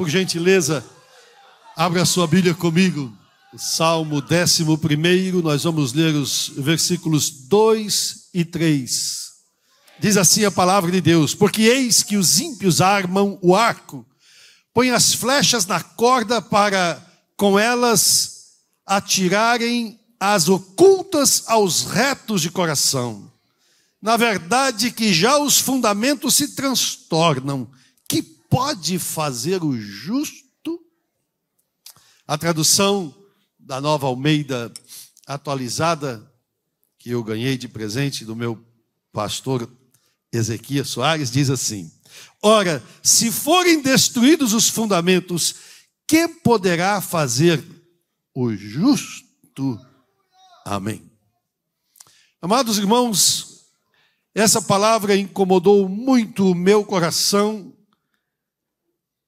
por gentileza, abra sua Bíblia comigo. Salmo 11, nós vamos ler os versículos 2 e 3. Diz assim a palavra de Deus: Porque eis que os ímpios armam o arco, põem as flechas na corda para com elas atirarem as ocultas aos retos de coração. Na verdade, que já os fundamentos se transtornam. Pode fazer o justo? A tradução da nova Almeida atualizada, que eu ganhei de presente do meu pastor Ezequias Soares, diz assim: Ora, se forem destruídos os fundamentos, que poderá fazer o justo? Amém. Amados irmãos, essa palavra incomodou muito o meu coração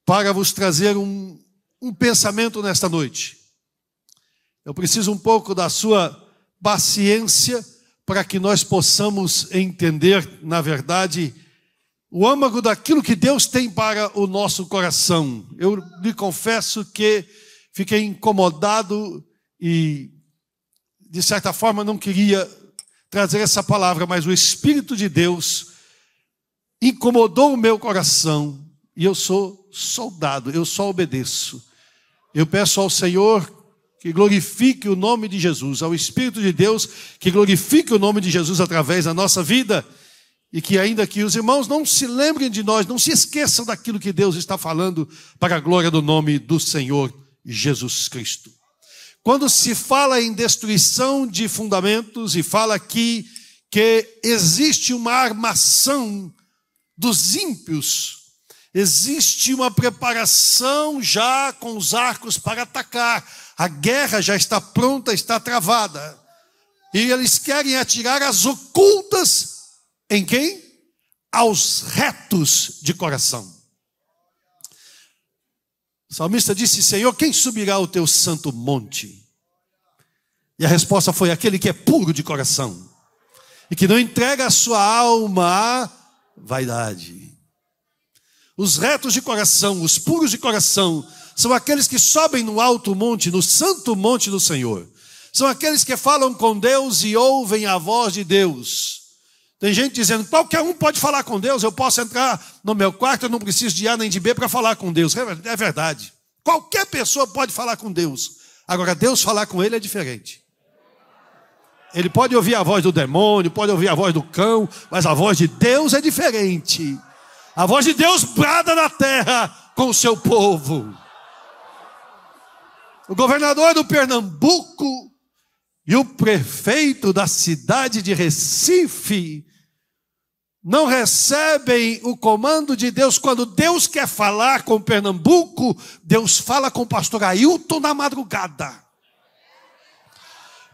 para vos trazer um, um pensamento nesta noite. Eu preciso um pouco da sua paciência para que nós possamos entender, na verdade, o âmago daquilo que Deus tem para o nosso coração. Eu lhe confesso que fiquei incomodado e, de certa forma, não queria trazer essa palavra, mas o Espírito de Deus incomodou o meu coração e eu sou soldado, eu só obedeço. Eu peço ao Senhor que glorifique o nome de Jesus, ao Espírito de Deus que glorifique o nome de Jesus através da nossa vida e que ainda que os irmãos não se lembrem de nós, não se esqueçam daquilo que Deus está falando para a glória do nome do Senhor Jesus Cristo. Quando se fala em destruição de fundamentos e fala aqui que existe uma armação dos ímpios, existe uma preparação já com os arcos para atacar, a guerra já está pronta, está travada. E eles querem atirar as ocultas em quem? Aos retos de coração. O salmista disse: Senhor, quem subirá ao teu santo monte? E a resposta foi: aquele que é puro de coração e que não entrega a sua alma à vaidade. Os retos de coração, os puros de coração, são aqueles que sobem no alto monte, no santo monte do Senhor. São aqueles que falam com Deus e ouvem a voz de Deus. Tem gente dizendo, qualquer um pode falar com Deus, eu posso entrar no meu quarto, eu não preciso de A nem de B para falar com Deus. É verdade. Qualquer pessoa pode falar com Deus. Agora, Deus falar com ele é diferente. Ele pode ouvir a voz do demônio, pode ouvir a voz do cão, mas a voz de Deus é diferente. A voz de Deus brada na terra com o seu povo. O governador do Pernambuco e o prefeito da cidade de Recife não recebem o comando de Deus quando Deus quer falar com Pernambuco, Deus fala com o pastor Ailton na madrugada.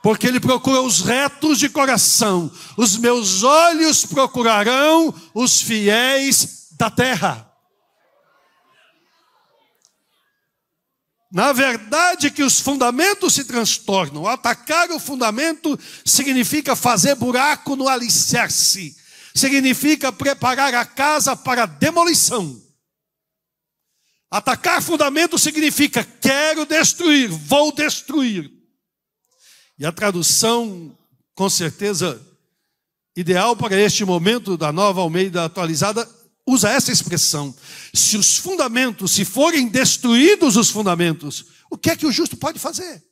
Porque ele procura os retos de coração. Os meus olhos procurarão os fiéis da terra. Na verdade, que os fundamentos se transtornam. Atacar o fundamento significa fazer buraco no alicerce, significa preparar a casa para demolição. Atacar fundamento significa quero destruir, vou destruir. E a tradução, com certeza, ideal para este momento da nova Almeida atualizada usa essa expressão. Se os fundamentos, se forem destruídos os fundamentos, o que é que o justo pode fazer?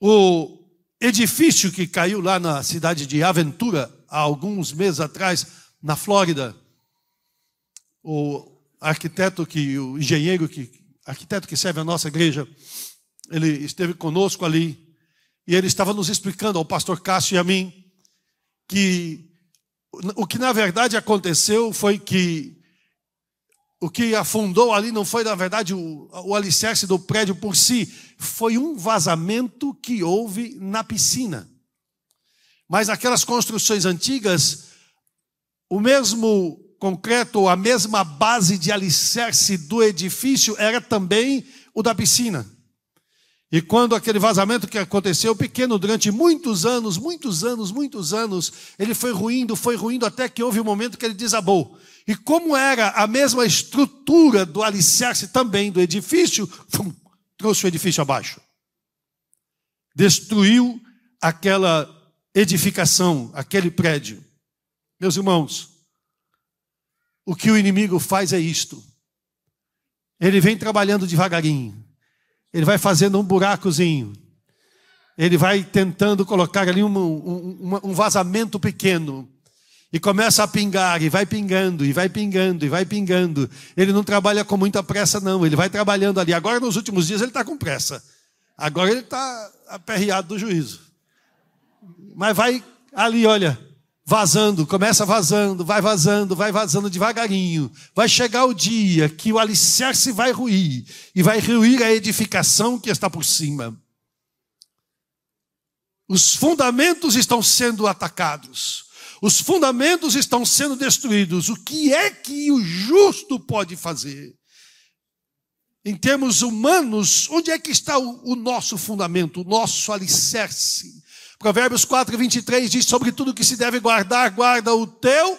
O edifício que caiu lá na cidade de Aventura, há alguns meses atrás, na Flórida, o arquiteto que, o engenheiro que, arquiteto que serve a nossa igreja, ele esteve conosco ali, e ele estava nos explicando ao pastor Cássio e a mim, que o que na verdade aconteceu foi que o que afundou ali não foi, na verdade, o, o alicerce do prédio por si, foi um vazamento que houve na piscina. Mas aquelas construções antigas, o mesmo concreto, a mesma base de alicerce do edifício era também o da piscina. E quando aquele vazamento que aconteceu, pequeno, durante muitos anos, muitos anos, muitos anos, ele foi ruindo, foi ruindo, até que houve um momento que ele desabou. E como era a mesma estrutura do alicerce também do edifício, trouxe o edifício abaixo. Destruiu aquela edificação, aquele prédio. Meus irmãos, o que o inimigo faz é isto. Ele vem trabalhando devagarinho. Ele vai fazendo um buracozinho. Ele vai tentando colocar ali um, um, um vazamento pequeno. E começa a pingar, e vai pingando, e vai pingando, e vai pingando. Ele não trabalha com muita pressa, não. Ele vai trabalhando ali. Agora, nos últimos dias, ele está com pressa. Agora ele está aperreado do juízo. Mas vai ali, olha, vazando, começa vazando, vai vazando, vai vazando devagarinho. Vai chegar o dia que o alicerce vai ruir, e vai ruir a edificação que está por cima. Os fundamentos estão sendo atacados. Os fundamentos estão sendo destruídos. O que é que o justo pode fazer? Em termos humanos, onde é que está o, o nosso fundamento, o nosso alicerce? Provérbios 4, 23 diz: Sobre tudo que se deve guardar, guarda o teu,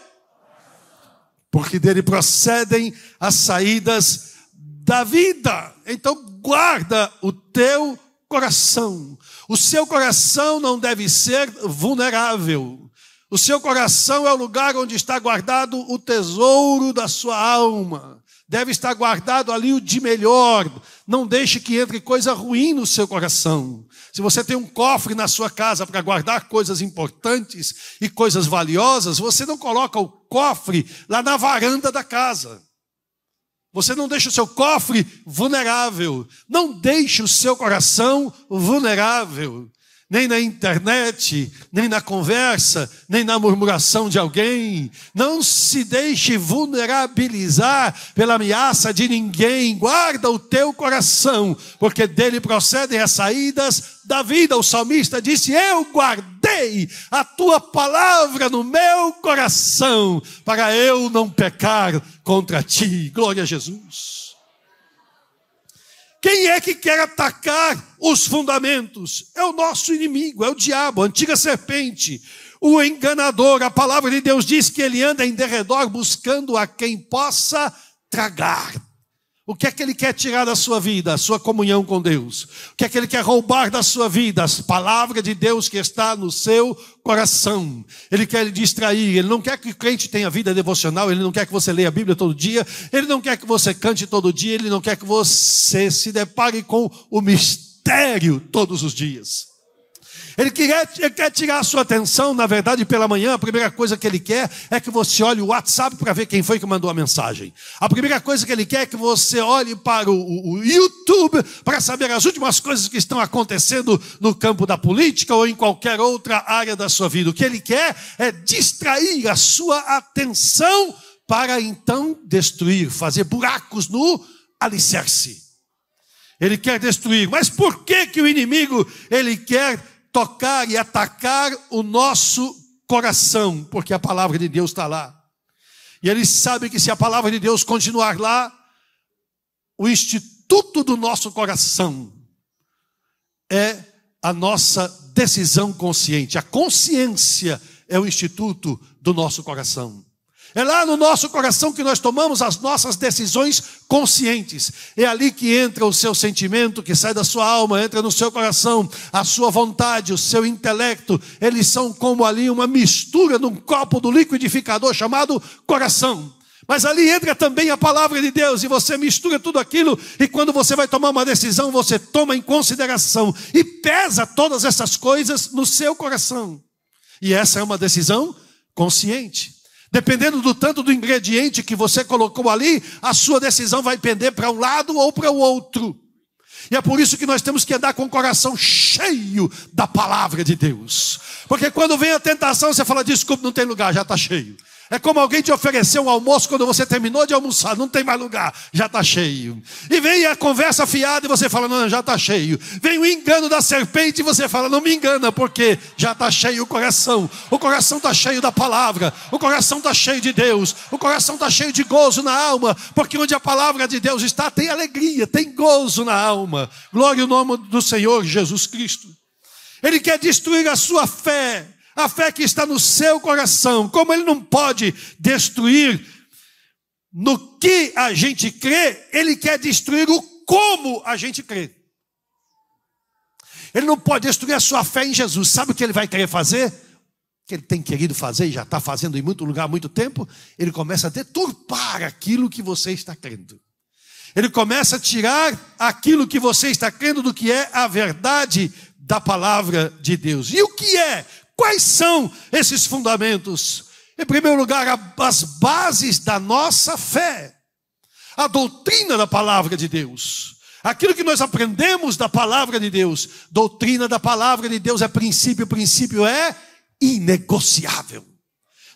porque dele procedem as saídas da vida. Então, guarda o teu coração. O seu coração não deve ser vulnerável. O seu coração é o lugar onde está guardado o tesouro da sua alma. Deve estar guardado ali o de melhor. Não deixe que entre coisa ruim no seu coração. Se você tem um cofre na sua casa para guardar coisas importantes e coisas valiosas, você não coloca o cofre lá na varanda da casa. Você não deixa o seu cofre vulnerável. Não deixe o seu coração vulnerável nem na internet, nem na conversa, nem na murmuração de alguém. Não se deixe vulnerabilizar pela ameaça de ninguém. Guarda o teu coração, porque dele procedem as saídas da vida. O salmista disse: Eu guardei a tua palavra no meu coração, para eu não pecar contra ti. Glória a Jesus. Quem é que quer atacar os fundamentos? É o nosso inimigo, é o diabo, a antiga serpente, o enganador. A palavra de Deus diz que ele anda em derredor buscando a quem possa tragar. O que é que ele quer tirar da sua vida? A sua comunhão com Deus. O que é que ele quer roubar da sua vida? As palavras de Deus que está no seu coração. Ele quer lhe distrair. Ele não quer que o crente tenha vida devocional. Ele não quer que você leia a Bíblia todo dia. Ele não quer que você cante todo dia. Ele não quer que você se depare com o mistério todos os dias. Ele quer, ele quer tirar a sua atenção, na verdade, pela manhã, a primeira coisa que ele quer é que você olhe o WhatsApp para ver quem foi que mandou a mensagem. A primeira coisa que ele quer é que você olhe para o, o YouTube para saber as últimas coisas que estão acontecendo no campo da política ou em qualquer outra área da sua vida. O que ele quer é distrair a sua atenção para então destruir, fazer buracos no alicerce. Ele quer destruir. Mas por que que o inimigo ele quer tocar e atacar o nosso coração, porque a palavra de Deus está lá. E ele sabe que se a palavra de Deus continuar lá, o instituto do nosso coração é a nossa decisão consciente. A consciência é o instituto do nosso coração. É lá no nosso coração que nós tomamos as nossas decisões conscientes. É ali que entra o seu sentimento, que sai da sua alma, entra no seu coração, a sua vontade, o seu intelecto. Eles são como ali uma mistura num copo do liquidificador chamado coração. Mas ali entra também a palavra de Deus e você mistura tudo aquilo e quando você vai tomar uma decisão, você toma em consideração e pesa todas essas coisas no seu coração. E essa é uma decisão consciente. Dependendo do tanto do ingrediente que você colocou ali, a sua decisão vai pender para um lado ou para o outro. E é por isso que nós temos que andar com o coração cheio da palavra de Deus. Porque quando vem a tentação, você fala: desculpe, não tem lugar, já está cheio. É como alguém te oferecer um almoço quando você terminou de almoçar, não tem mais lugar, já está cheio. E vem a conversa fiada e você fala, não, já está cheio. Vem o engano da serpente e você fala, não me engana, porque já está cheio o coração. O coração está cheio da palavra, o coração está cheio de Deus, o coração está cheio de gozo na alma, porque onde a palavra de Deus está, tem alegria, tem gozo na alma. Glória ao nome do Senhor Jesus Cristo. Ele quer destruir a sua fé, a fé que está no seu coração, como ele não pode destruir no que a gente crê, ele quer destruir o como a gente crê. Ele não pode destruir a sua fé em Jesus. Sabe o que ele vai querer fazer? Que ele tem querido fazer e já está fazendo em muito lugar há muito tempo. Ele começa a deturpar aquilo que você está crendo. Ele começa a tirar aquilo que você está crendo do que é a verdade da palavra de Deus. E o que é? Quais são esses fundamentos? Em primeiro lugar, as bases da nossa fé, a doutrina da palavra de Deus. Aquilo que nós aprendemos da palavra de Deus, doutrina da palavra de Deus é princípio, princípio é inegociável.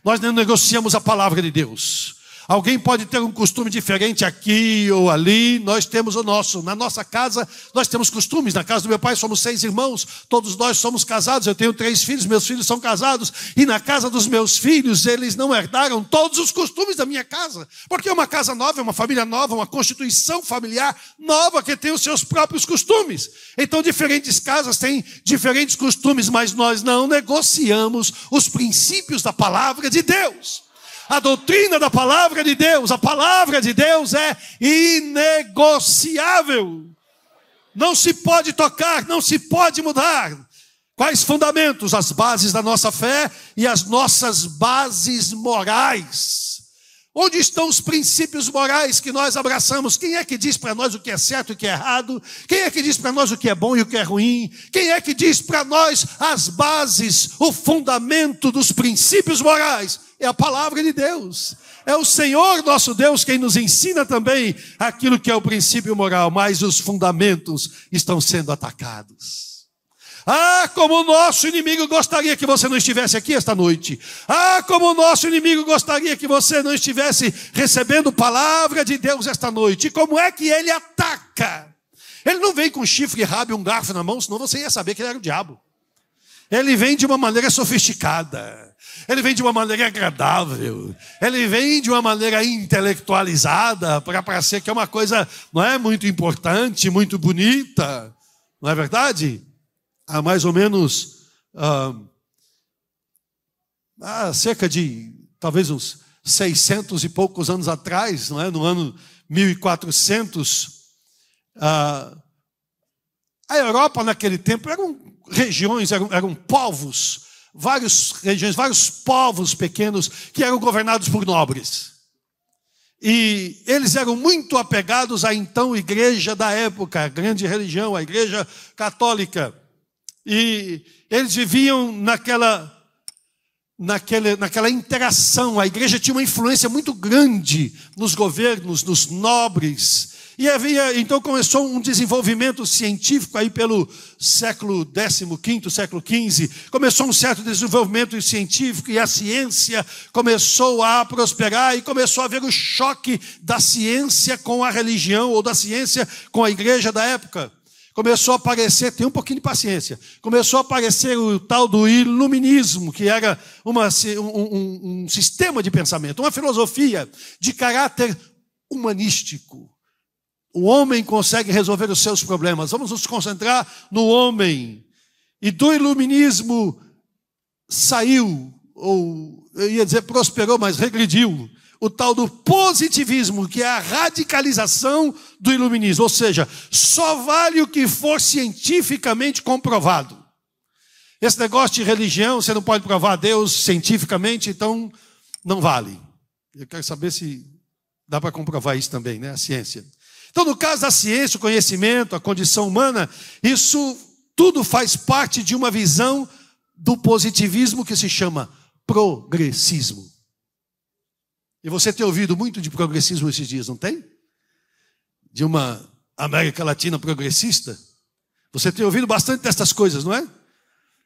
Nós não negociamos a palavra de Deus. Alguém pode ter um costume diferente aqui ou ali, nós temos o nosso. Na nossa casa, nós temos costumes. Na casa do meu pai, somos seis irmãos, todos nós somos casados. Eu tenho três filhos, meus filhos são casados. E na casa dos meus filhos, eles não herdaram todos os costumes da minha casa. Porque é uma casa nova, é uma família nova, uma constituição familiar nova que tem os seus próprios costumes. Então, diferentes casas têm diferentes costumes, mas nós não negociamos os princípios da palavra de Deus a doutrina da palavra de Deus, a palavra de Deus é inegociável. Não se pode tocar, não se pode mudar. Quais fundamentos? As bases da nossa fé e as nossas bases morais. Onde estão os princípios morais que nós abraçamos? Quem é que diz para nós o que é certo e o que é errado? Quem é que diz para nós o que é bom e o que é ruim? Quem é que diz para nós as bases, o fundamento dos princípios morais? É a palavra de Deus. É o Senhor nosso Deus quem nos ensina também aquilo que é o princípio moral, mas os fundamentos estão sendo atacados. Ah, como o nosso inimigo gostaria que você não estivesse aqui esta noite. Ah, como o nosso inimigo gostaria que você não estivesse recebendo palavra de Deus esta noite. E como é que ele ataca? Ele não vem com chifre, rabo e um garfo na mão, senão você ia saber que ele era o diabo. Ele vem de uma maneira sofisticada. Ele vem de uma maneira agradável. Ele vem de uma maneira intelectualizada para parecer que é uma coisa, não é muito importante, muito bonita. Não é verdade? Há mais ou menos ah, cerca de talvez uns 600 e poucos anos atrás, não é? no ano 1400, ah, a Europa naquele tempo eram regiões, eram, eram povos, várias regiões, vários povos pequenos que eram governados por nobres. E eles eram muito apegados à então igreja da época, a grande religião, a igreja católica. E eles viviam naquela, naquela, naquela interação. A igreja tinha uma influência muito grande nos governos, nos nobres. E havia, então começou um desenvolvimento científico aí pelo século XV, século XV. Começou um certo desenvolvimento científico e a ciência começou a prosperar e começou a haver o choque da ciência com a religião ou da ciência com a igreja da época começou a aparecer, tem um pouquinho de paciência, começou a aparecer o tal do iluminismo, que era uma, um, um, um sistema de pensamento, uma filosofia de caráter humanístico. O homem consegue resolver os seus problemas. Vamos nos concentrar no homem. E do iluminismo saiu, ou eu ia dizer prosperou, mas regrediu, o tal do positivismo, que é a radicalização do iluminismo, ou seja, só vale o que for cientificamente comprovado. Esse negócio de religião, você não pode provar Deus cientificamente, então não vale. Eu quero saber se dá para comprovar isso também, né? A ciência. Então, no caso da ciência, o conhecimento, a condição humana, isso tudo faz parte de uma visão do positivismo que se chama progressismo. E você tem ouvido muito de progressismo esses dias, não tem? De uma América Latina progressista. Você tem ouvido bastante dessas coisas, não é?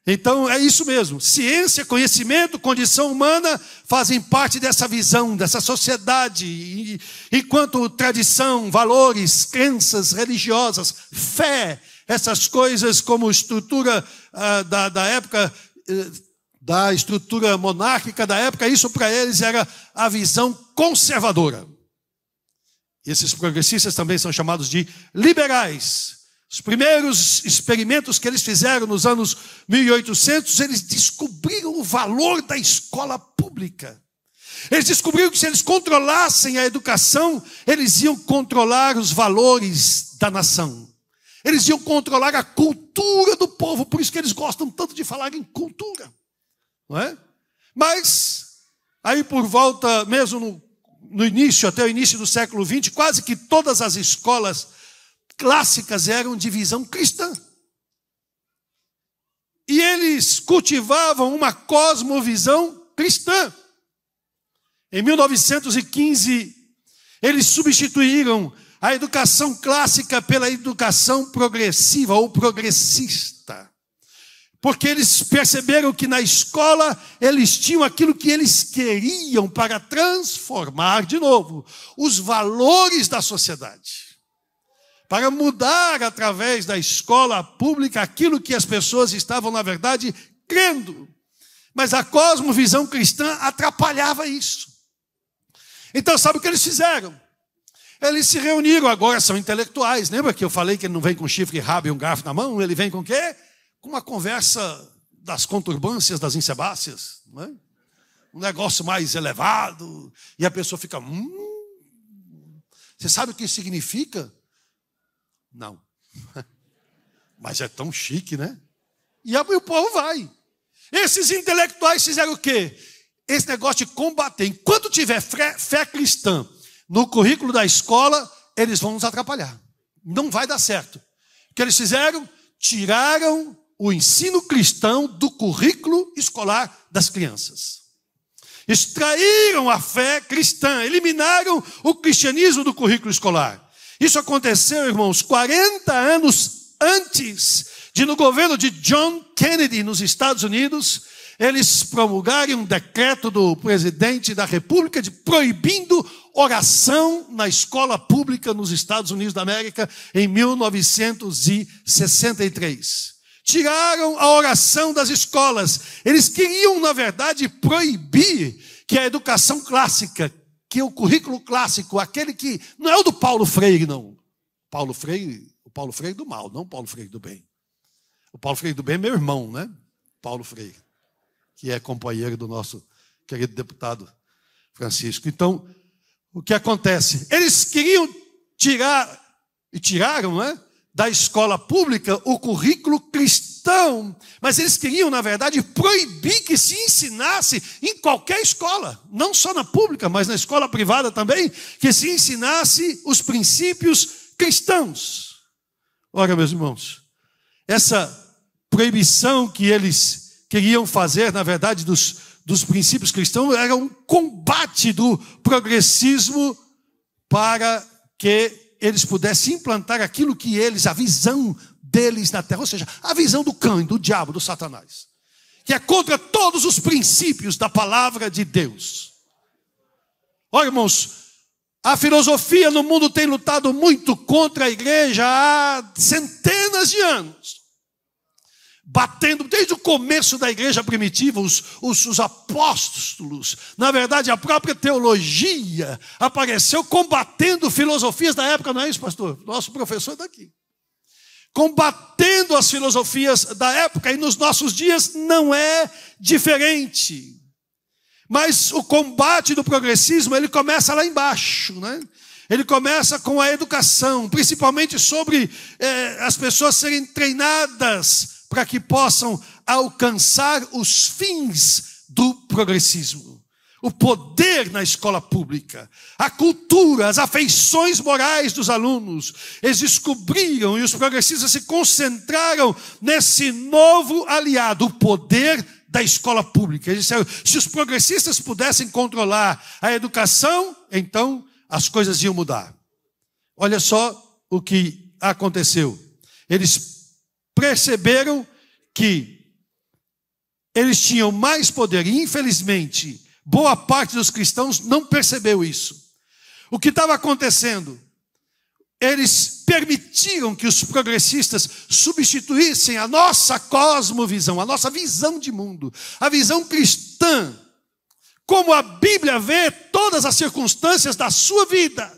Então é isso mesmo. Ciência, conhecimento, condição humana fazem parte dessa visão, dessa sociedade. Enquanto tradição, valores, crenças religiosas, fé, essas coisas como estrutura ah, da, da época eh, da estrutura monárquica da época, isso para eles era a visão conservadora. Esses progressistas também são chamados de liberais. Os primeiros experimentos que eles fizeram nos anos 1800, eles descobriram o valor da escola pública. Eles descobriram que se eles controlassem a educação, eles iam controlar os valores da nação. Eles iam controlar a cultura do povo, por isso que eles gostam tanto de falar em cultura. Não é? Mas, aí por volta, mesmo no, no início, até o início do século XX, quase que todas as escolas clássicas eram de visão cristã. E eles cultivavam uma cosmovisão cristã. Em 1915, eles substituíram a educação clássica pela educação progressiva ou progressista. Porque eles perceberam que na escola eles tinham aquilo que eles queriam para transformar de novo os valores da sociedade. Para mudar através da escola pública aquilo que as pessoas estavam, na verdade, crendo. Mas a cosmovisão cristã atrapalhava isso. Então, sabe o que eles fizeram? Eles se reuniram, agora são intelectuais. Lembra que eu falei que ele não vem com chifre, rabo e um garfo na mão? Ele vem com o quê? Com uma conversa das conturbâncias, das insebáceas. Não é? Um negócio mais elevado. E a pessoa fica. Hum, você sabe o que significa? Não. Mas é tão chique, né? E o povo vai. Esses intelectuais fizeram o quê? Esse negócio de combater. Enquanto tiver fé cristã no currículo da escola, eles vão nos atrapalhar. Não vai dar certo. O que eles fizeram? Tiraram o ensino cristão do currículo escolar das crianças. Extraíram a fé cristã, eliminaram o cristianismo do currículo escolar. Isso aconteceu, irmãos, 40 anos antes de, no governo de John Kennedy, nos Estados Unidos, eles promulgarem um decreto do presidente da República de proibindo oração na escola pública nos Estados Unidos da América em 1963. Tiraram a oração das escolas. Eles queriam, na verdade, proibir que a educação clássica, que o currículo clássico, aquele que não é o do Paulo Freire, não. Paulo Freire, o Paulo Freire do mal, não o Paulo Freire do bem. O Paulo Freire do bem é meu irmão, né? Paulo Freire, que é companheiro do nosso querido deputado Francisco. Então, o que acontece? Eles queriam tirar, e tiraram, né? Da escola pública o currículo cristão, mas eles queriam, na verdade, proibir que se ensinasse em qualquer escola, não só na pública, mas na escola privada também, que se ensinasse os princípios cristãos. Ora, meus irmãos, essa proibição que eles queriam fazer, na verdade, dos dos princípios cristãos era um combate do progressismo para que eles pudessem implantar aquilo que eles, a visão deles na terra, ou seja, a visão do cão, do diabo, do Satanás, que é contra todos os princípios da palavra de Deus. Olha, irmãos, a filosofia no mundo tem lutado muito contra a igreja há centenas de anos batendo desde o começo da igreja primitiva, os, os, os, apóstolos, na verdade a própria teologia apareceu combatendo filosofias da época, não é isso, pastor? Nosso professor daqui. Combatendo as filosofias da época, e nos nossos dias não é diferente. Mas o combate do progressismo, ele começa lá embaixo, né? Ele começa com a educação, principalmente sobre eh, as pessoas serem treinadas para que possam alcançar os fins do progressismo. O poder na escola pública, a cultura, as afeições morais dos alunos. Eles descobriram e os progressistas se concentraram nesse novo aliado, o poder da escola pública. Eles disseram: se os progressistas pudessem controlar a educação, então as coisas iam mudar. Olha só o que aconteceu. Eles perceberam que eles tinham mais poder, e infelizmente, boa parte dos cristãos não percebeu isso. O que estava acontecendo? Eles permitiram que os progressistas substituíssem a nossa cosmovisão, a nossa visão de mundo, a visão cristã, como a Bíblia vê todas as circunstâncias da sua vida,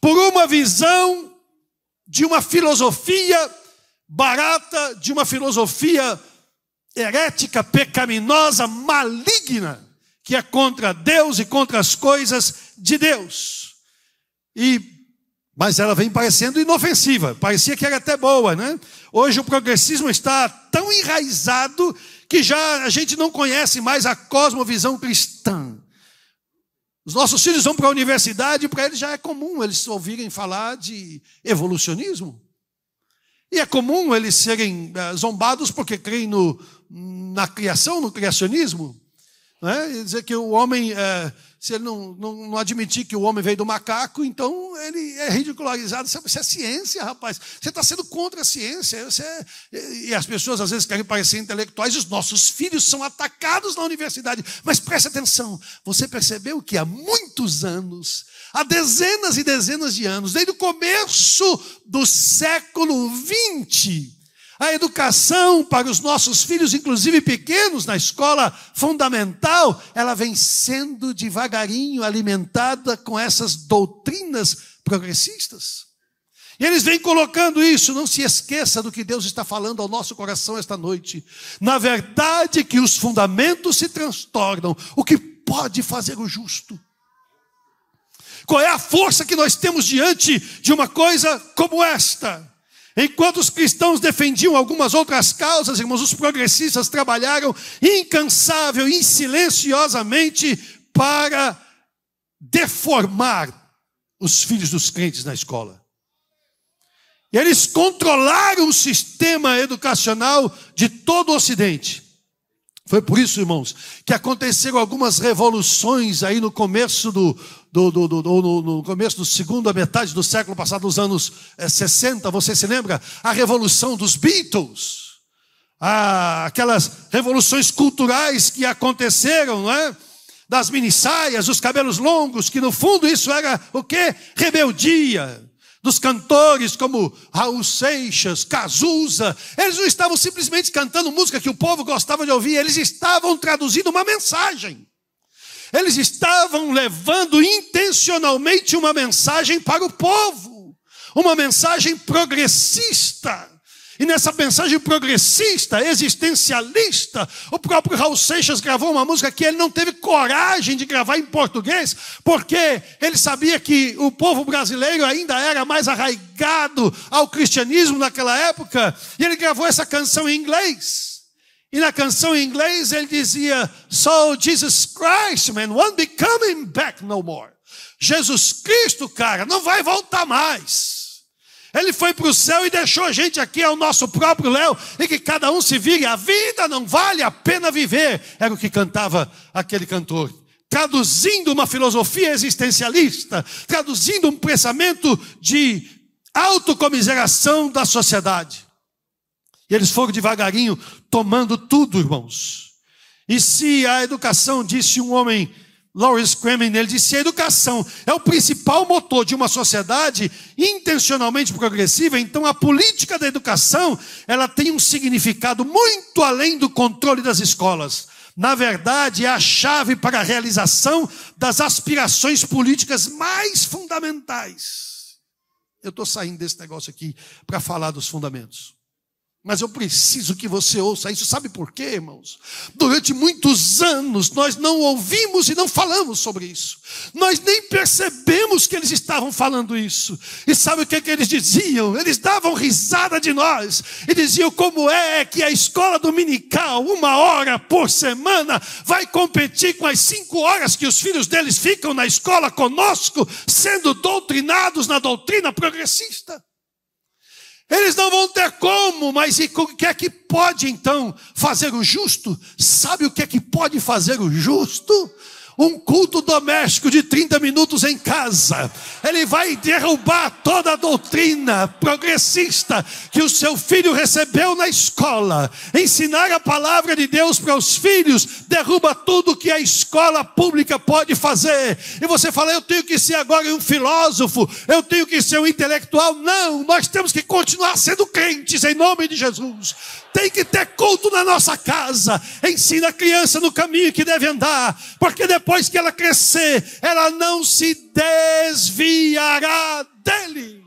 por uma visão de uma filosofia barata de uma filosofia herética, pecaminosa, maligna, que é contra Deus e contra as coisas de Deus. E mas ela vem parecendo inofensiva, parecia que era até boa, né? Hoje o progressismo está tão enraizado que já a gente não conhece mais a cosmovisão cristã. Os nossos filhos vão para a universidade e para eles já é comum eles ouvirem falar de evolucionismo. E é comum eles serem eh, zombados porque creem no, na criação, no criacionismo. Né? Dizer que o homem, é, se ele não, não, não, admitir que o homem veio do macaco, então ele é ridicularizado. Isso é ciência, rapaz. Você está sendo contra a ciência. É, e as pessoas às vezes querem parecer intelectuais. Os nossos filhos são atacados na universidade. Mas preste atenção: você percebeu que há muitos anos, há dezenas e dezenas de anos, desde o começo do século XX, a educação para os nossos filhos, inclusive pequenos, na escola fundamental, ela vem sendo devagarinho alimentada com essas doutrinas progressistas. E eles vêm colocando isso, não se esqueça do que Deus está falando ao nosso coração esta noite. Na verdade, que os fundamentos se transtornam, o que pode fazer o justo? Qual é a força que nós temos diante de uma coisa como esta? Enquanto os cristãos defendiam algumas outras causas, irmãos, os progressistas trabalharam incansável e silenciosamente para deformar os filhos dos crentes na escola. E eles controlaram o sistema educacional de todo o Ocidente. Foi por isso, irmãos, que aconteceram algumas revoluções aí no começo do, do, do, do, do no, começo do segunda metade do século passado, dos anos é, eh, 60, você se lembra? A revolução dos Beatles, ah, aquelas revoluções culturais que aconteceram, não é? Das minissaias, os cabelos longos, que no fundo isso era o que? Rebeldia dos cantores como Raul Seixas, Cazuza, eles não estavam simplesmente cantando música que o povo gostava de ouvir, eles estavam traduzindo uma mensagem. Eles estavam levando intencionalmente uma mensagem para o povo, uma mensagem progressista. E nessa mensagem progressista, existencialista, o próprio Raul Seixas gravou uma música que ele não teve coragem de gravar em português, porque ele sabia que o povo brasileiro ainda era mais arraigado ao cristianismo naquela época, e ele gravou essa canção em inglês. E na canção em inglês ele dizia: So Jesus Christ, man, won't be coming back no more. Jesus Cristo, cara, não vai voltar mais. Ele foi para o céu e deixou a gente aqui ao nosso próprio Léo, e que cada um se vire. A vida não vale a pena viver, era o que cantava aquele cantor. Traduzindo uma filosofia existencialista, traduzindo um pensamento de autocomiseração da sociedade. E eles foram devagarinho tomando tudo, irmãos. E se a educação, disse um homem Lawrence Kremen, ele disse: a educação é o principal motor de uma sociedade intencionalmente progressiva, então a política da educação, ela tem um significado muito além do controle das escolas. Na verdade, é a chave para a realização das aspirações políticas mais fundamentais. Eu estou saindo desse negócio aqui para falar dos fundamentos. Mas eu preciso que você ouça isso. Sabe por quê, irmãos? Durante muitos anos nós não ouvimos e não falamos sobre isso. Nós nem percebemos que eles estavam falando isso. E sabe o que, que eles diziam? Eles davam risada de nós e diziam como é que a escola dominical, uma hora por semana, vai competir com as cinco horas que os filhos deles ficam na escola conosco, sendo doutrinados na doutrina progressista. Eles não vão ter como, mas e o que é que pode então fazer o justo? Sabe o que é que pode fazer o justo? Um culto doméstico de 30 minutos em casa. Ele vai derrubar toda a doutrina progressista que o seu filho recebeu na escola. Ensinar a palavra de Deus para os filhos derruba tudo que a escola pública pode fazer. E você fala, eu tenho que ser agora um filósofo, eu tenho que ser um intelectual. Não, nós temos que continuar sendo crentes em nome de Jesus. Tem que ter culto na nossa casa. Ensina a criança no caminho que deve andar, porque depois que ela crescer, ela não se desviará dele.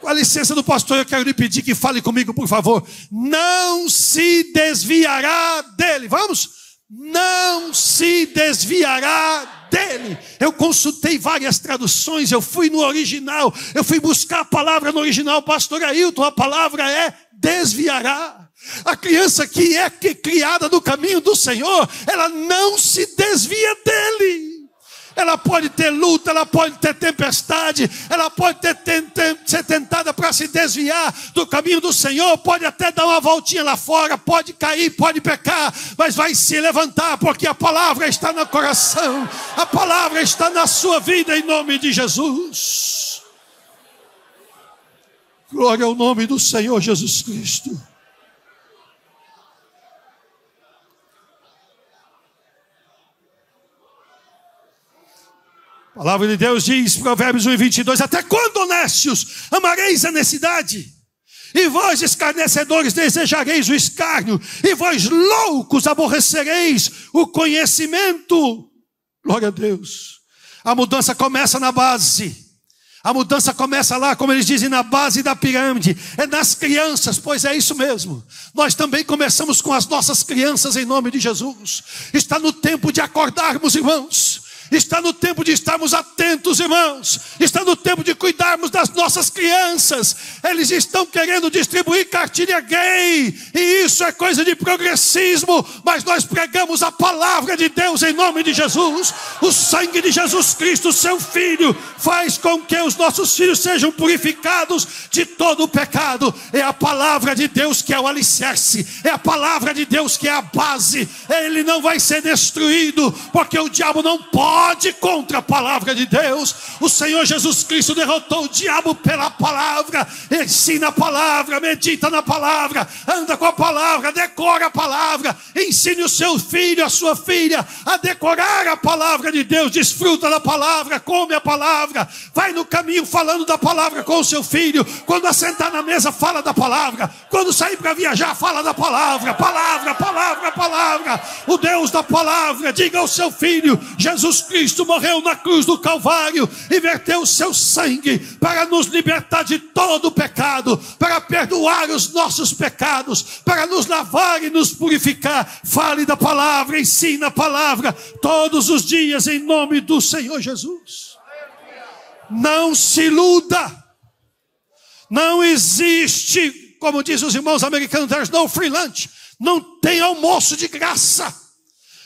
Com a licença do pastor, eu quero lhe pedir que fale comigo, por favor. Não se desviará dele. Vamos? não se desviará dele. Eu consultei várias traduções, eu fui no original, eu fui buscar a palavra no original, pastor Ailton, a palavra é desviará. A criança que é criada no caminho do Senhor, ela não se desvia dele. Ela pode ter luta, ela pode ter tempestade, ela pode ter, ser tentada para se desviar do caminho do Senhor, pode até dar uma voltinha lá fora, pode cair, pode pecar, mas vai se levantar, porque a palavra está no coração, a palavra está na sua vida, em nome de Jesus. Glória ao nome do Senhor Jesus Cristo. A palavra de Deus diz, Provérbios 1 22, até quando, honestos, amareis a necessidade? E vós, escarnecedores, desejareis o escárnio, e vós, loucos, aborrecereis o conhecimento. Glória a Deus. A mudança começa na base. A mudança começa lá, como eles dizem, na base da pirâmide. É nas crianças, pois é isso mesmo. Nós também começamos com as nossas crianças em nome de Jesus. Está no tempo de acordarmos, irmãos. Está no tempo de estarmos atentos, irmãos. Está no tempo de cuidarmos das nossas crianças. Eles estão querendo distribuir cartilha gay, e isso é coisa de progressismo, mas nós pregamos a palavra de Deus em nome de Jesus. O sangue de Jesus Cristo, seu filho, faz com que os nossos filhos sejam purificados de todo o pecado. É a palavra de Deus que é o alicerce, é a palavra de Deus que é a base. Ele não vai ser destruído, porque o diabo não pode pode contra a palavra de Deus. O Senhor Jesus Cristo derrotou o diabo pela palavra. Ensina a palavra, medita na palavra, anda com a palavra, decora a palavra. Ensine o seu filho, a sua filha a decorar a palavra de Deus. Desfruta da palavra, come a palavra. Vai no caminho falando da palavra com o seu filho. Quando assentar na mesa, fala da palavra. Quando sair para viajar, fala da palavra. Palavra, palavra, palavra. O Deus da palavra, diga ao seu filho: Jesus Cristo morreu na cruz do Calvário e verteu o seu sangue para nos libertar de todo o pecado, para perdoar os nossos pecados, para nos lavar e nos purificar. Fale da palavra, ensina a palavra todos os dias em nome do Senhor Jesus. Não se iluda. Não existe, como dizem os irmãos americanos, there's no free lunch. Não tem almoço de graça.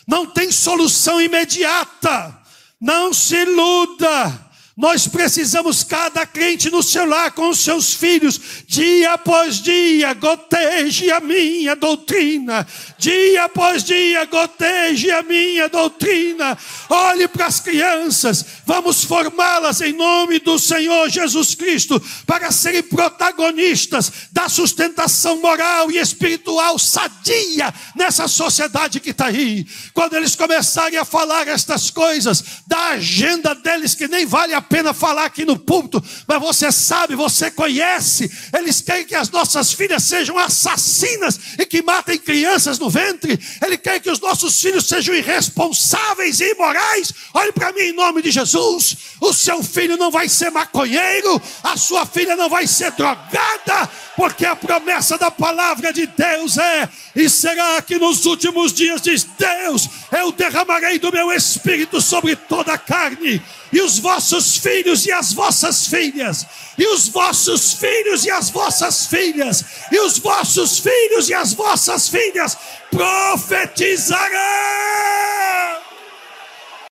Não tem solução imediata. Não se iluda. Nós precisamos, cada crente no seu lar com os seus filhos, dia após dia, goteje a minha doutrina, dia após dia, goteje a minha doutrina. Olhe para as crianças, vamos formá-las em nome do Senhor Jesus Cristo, para serem protagonistas da sustentação moral e espiritual sadia nessa sociedade que está aí. Quando eles começarem a falar estas coisas, da agenda deles que nem vale a pena falar aqui no púlpito, mas você sabe, você conhece. Eles querem que as nossas filhas sejam assassinas e que matem crianças no ventre. Ele quer que os nossos filhos sejam irresponsáveis e imorais. Olhe para mim em nome de Jesus. O seu filho não vai ser maconheiro, a sua filha não vai ser drogada, porque a promessa da palavra de Deus é: e será que nos últimos dias diz Deus, eu derramarei do meu espírito sobre toda a carne e os vossos filhos e as vossas filhas, e os vossos filhos e as vossas filhas, e os vossos filhos e as vossas filhas profetizarão.